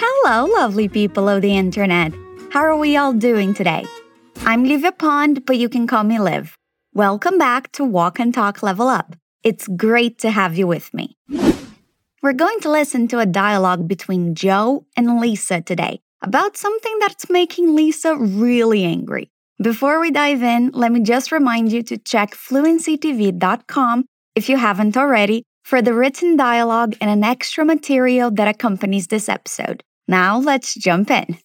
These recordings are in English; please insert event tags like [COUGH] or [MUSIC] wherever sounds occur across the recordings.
Hello, lovely people of the internet. How are we all doing today? I'm Livia Pond, but you can call me Liv. Welcome back to Walk and Talk Level Up. It's great to have you with me. We're going to listen to a dialogue between Joe and Lisa today about something that's making Lisa really angry. Before we dive in, let me just remind you to check fluencytv.com if you haven't already for the written dialogue and an extra material that accompanies this episode. Now let's jump in.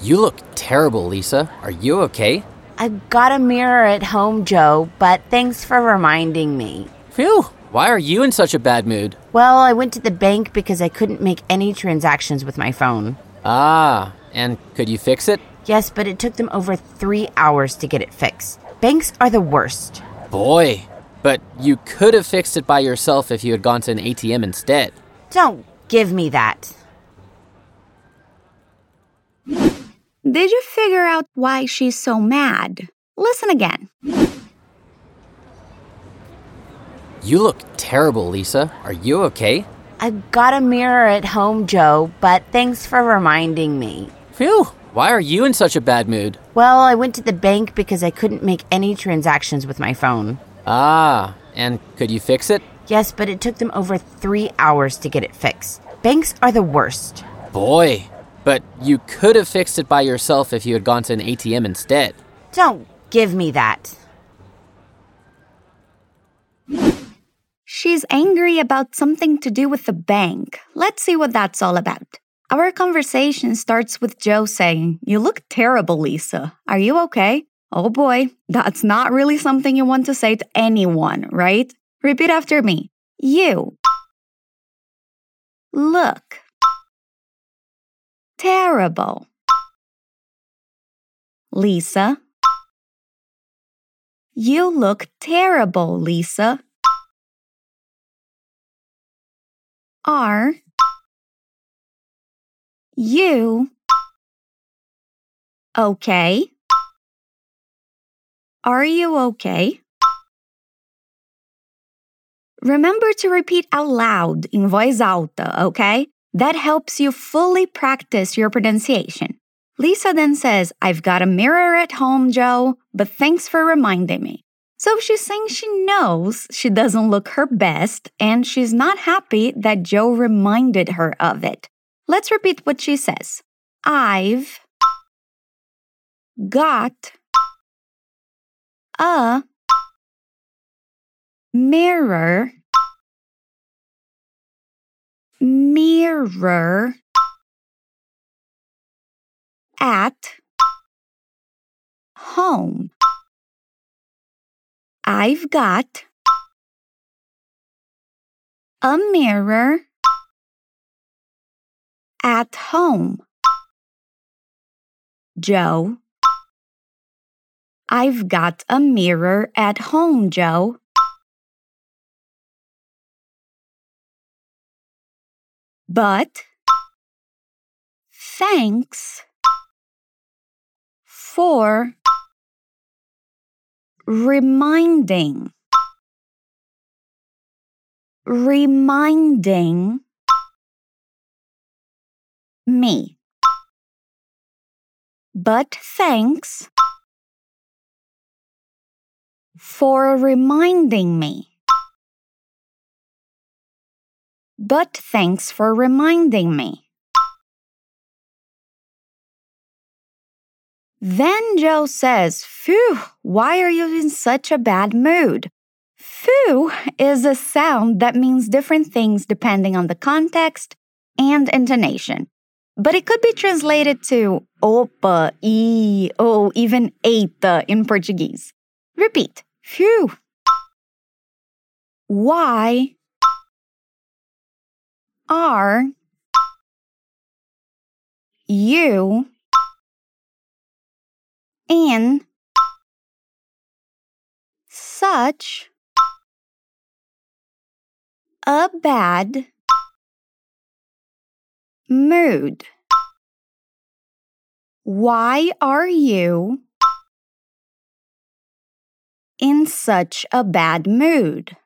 You look terrible, Lisa. Are you okay? I've got a mirror at home, Joe, but thanks for reminding me. Phew. Why are you in such a bad mood? Well, I went to the bank because I couldn't make any transactions with my phone. Ah, and could you fix it? Yes, but it took them over three hours to get it fixed. Banks are the worst. Boy. But you could have fixed it by yourself if you had gone to an ATM instead. Don't give me that. Did you figure out why she's so mad? Listen again. You look terrible, Lisa. Are you okay? I've got a mirror at home, Joe, but thanks for reminding me. Phew. Why are you in such a bad mood? Well, I went to the bank because I couldn't make any transactions with my phone. Ah, and could you fix it? Yes, but it took them over three hours to get it fixed. Banks are the worst. Boy. But you could have fixed it by yourself if you had gone to an ATM instead. Don't give me that. She's angry about something to do with the bank. Let's see what that's all about. Our conversation starts with Joe saying, You look terrible, Lisa. Are you okay? Oh boy, that's not really something you want to say to anyone, right? Repeat after me. You look terrible. Lisa. You look terrible, Lisa. Are you okay? Are you okay? Remember to repeat out loud in voz alta, okay? That helps you fully practice your pronunciation. Lisa then says, I've got a mirror at home, Joe, but thanks for reminding me. So she's saying she knows she doesn't look her best and she's not happy that Joe reminded her of it. Let's repeat what she says I've got a mirror mirror at home. I've got a mirror at home. Joe. I've got a mirror at home, Joe. But thanks for reminding. Reminding me. But thanks for reminding me. But thanks for reminding me. Then Joe says, Phew, why are you in such a bad mood? Phew is a sound that means different things depending on the context and intonation. But it could be translated to opa, e, or even eita uh, in Portuguese. Repeat. Phew. Why are you in such a bad mood? Why are you in such a bad mood?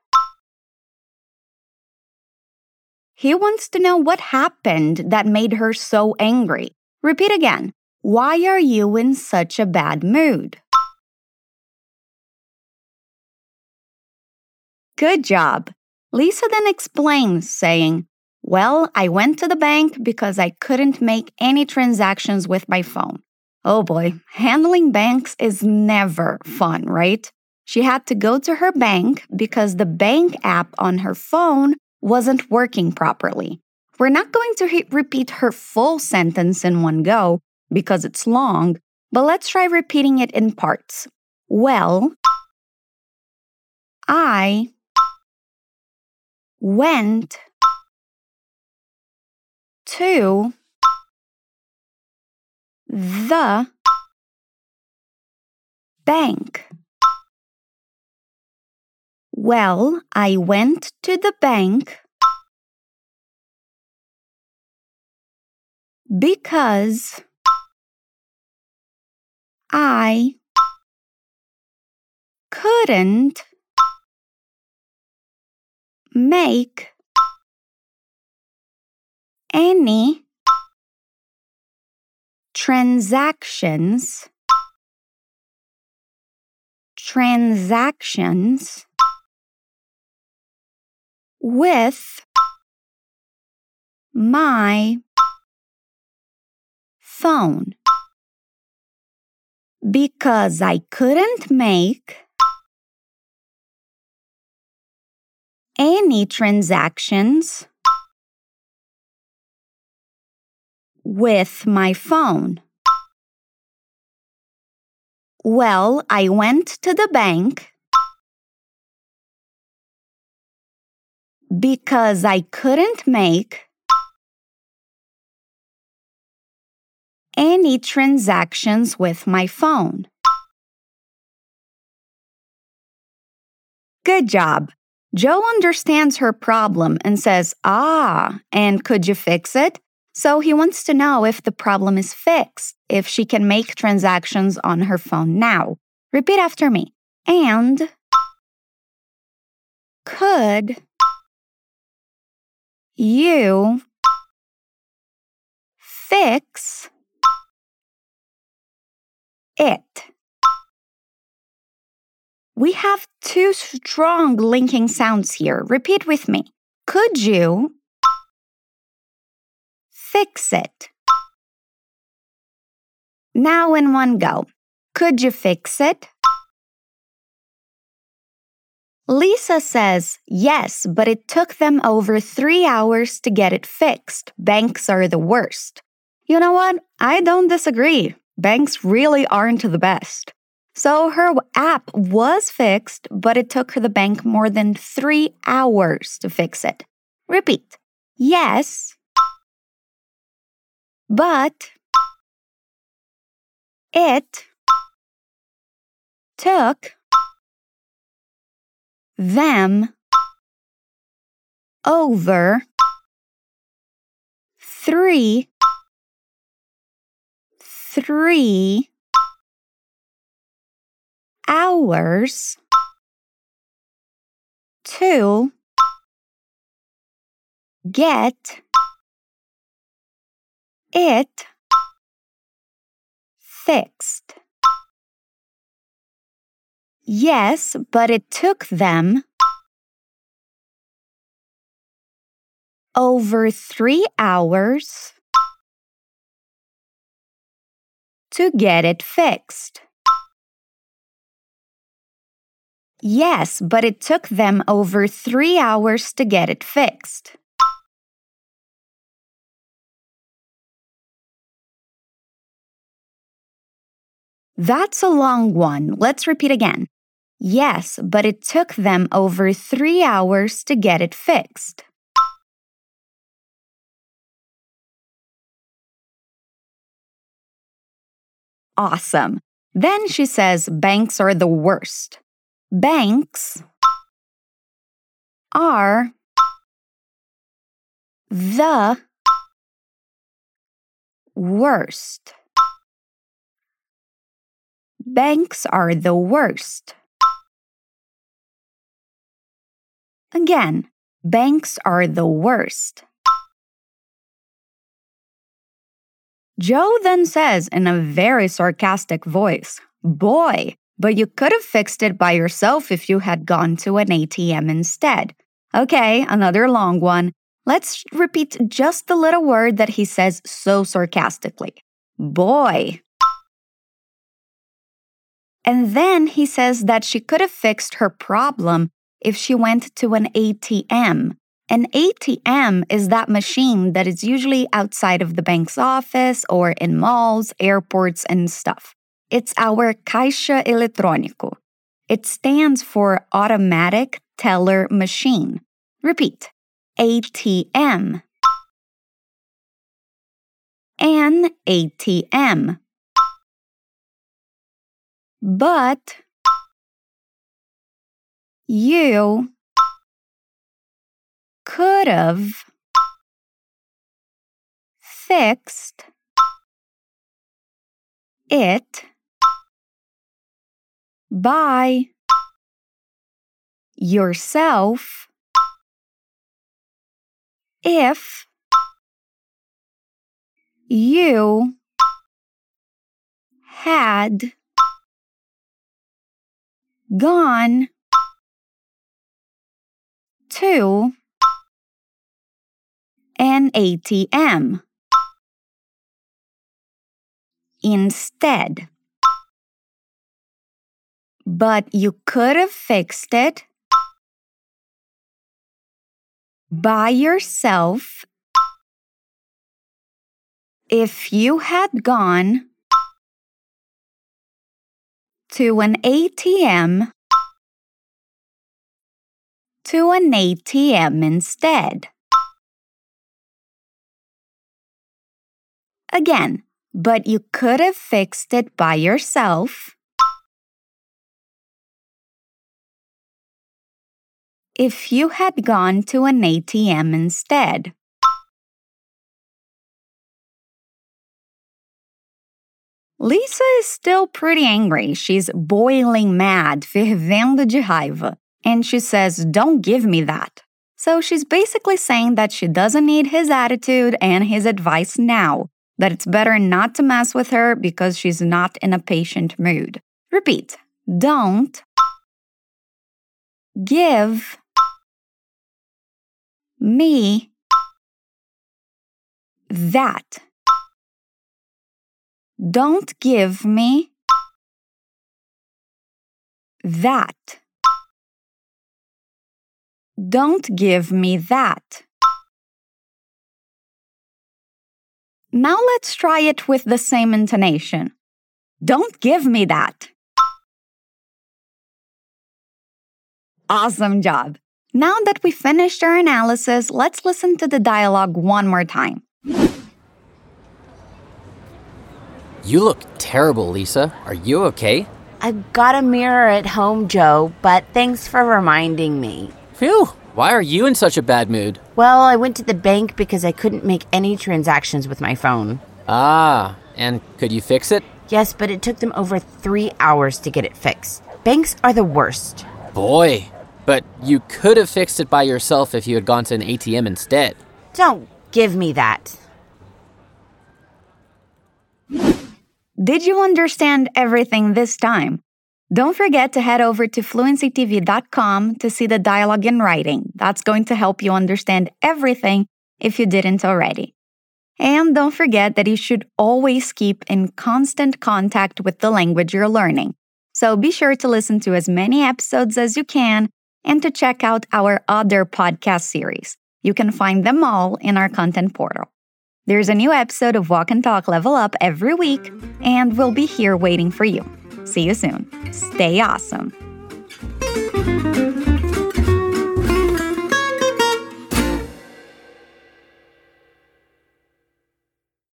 He wants to know what happened that made her so angry. Repeat again. Why are you in such a bad mood? Good job. Lisa then explains, saying, Well, I went to the bank because I couldn't make any transactions with my phone. Oh boy, handling banks is never fun, right? She had to go to her bank because the bank app on her phone wasn't working properly. We're not going to he- repeat her full sentence in one go because it's long, but let's try repeating it in parts. Well, I went to the bank. Well, I went to the bank because I couldn't make any transactions transactions with my phone. Because I couldn't make any transactions with my phone. Well, I went to the bank because I couldn't make any transactions with my phone. Good job. Joe understands her problem and says, Ah, and could you fix it? So he wants to know if the problem is fixed, if she can make transactions on her phone now. Repeat after me. And could you fix it? We have two strong linking sounds here. Repeat with me. Could you fix it? Now in one go. Could you fix it? Lisa says yes, but it took them over three hours to get it fixed. Banks are the worst. You know what? I don't disagree. Banks really aren't the best. So her app was fixed, but it took her the bank more than three hours to fix it. Repeat. Yes, but it took them over three three hours to get it fixed. Yes, but it took them over three hours to get it fixed. Yes, but it took them over three hours to get it fixed. That's a long one. Let's repeat again. Yes, but it took them over three hours to get it fixed. Awesome. Then she says banks are the worst. Banks are the worst. Banks are the worst. Again, banks are the worst. Joe then says in a very sarcastic voice, Boy, but you could have fixed it by yourself if you had gone to an ATM instead. Okay, another long one. Let's repeat just the little word that he says so sarcastically. Boy. And then he says that she could have fixed her problem if she went to an ATM. An ATM is that machine that is usually outside of the bank's office or in malls, airports, and stuff. It's our Caixa Eletrônico. It stands for Automatic Teller Machine. Repeat ATM. An ATM. But you could have fixed it by yourself if you had gone to an ATM instead. But you could have fixed it by yourself if you had gone to an ATM to an ATM instead. Again, but you could have fixed it by yourself. If you had gone to an ATM instead. Lisa is still pretty angry. She's boiling mad, [LAUGHS] fervendo de raiva. And she says, Don't give me that. So she's basically saying that she doesn't need his attitude and his advice now, that it's better not to mess with her because she's not in a patient mood. Repeat, don't give me that. Don't give me that. Don't give me that. Now let's try it with the same intonation. Don't give me that. Awesome job. Now that we finished our analysis, let's listen to the dialogue one more time. You look terrible, Lisa. Are you okay? I've got a mirror at home, Joe, but thanks for reminding me. Phew. Why are you in such a bad mood? Well, I went to the bank because I couldn't make any transactions with my phone. Ah, and could you fix it? Yes, but it took them over three hours to get it fixed. Banks are the worst. Boy, but you could have fixed it by yourself if you had gone to an ATM instead. Don't give me that. Did you understand everything this time? Don't forget to head over to fluencytv.com to see the dialogue in writing. That's going to help you understand everything if you didn't already. And don't forget that you should always keep in constant contact with the language you're learning. So be sure to listen to as many episodes as you can and to check out our other podcast series. You can find them all in our content portal. There's a new episode of Walk and Talk Level Up every week, and we'll be here waiting for you. See you soon. Stay awesome.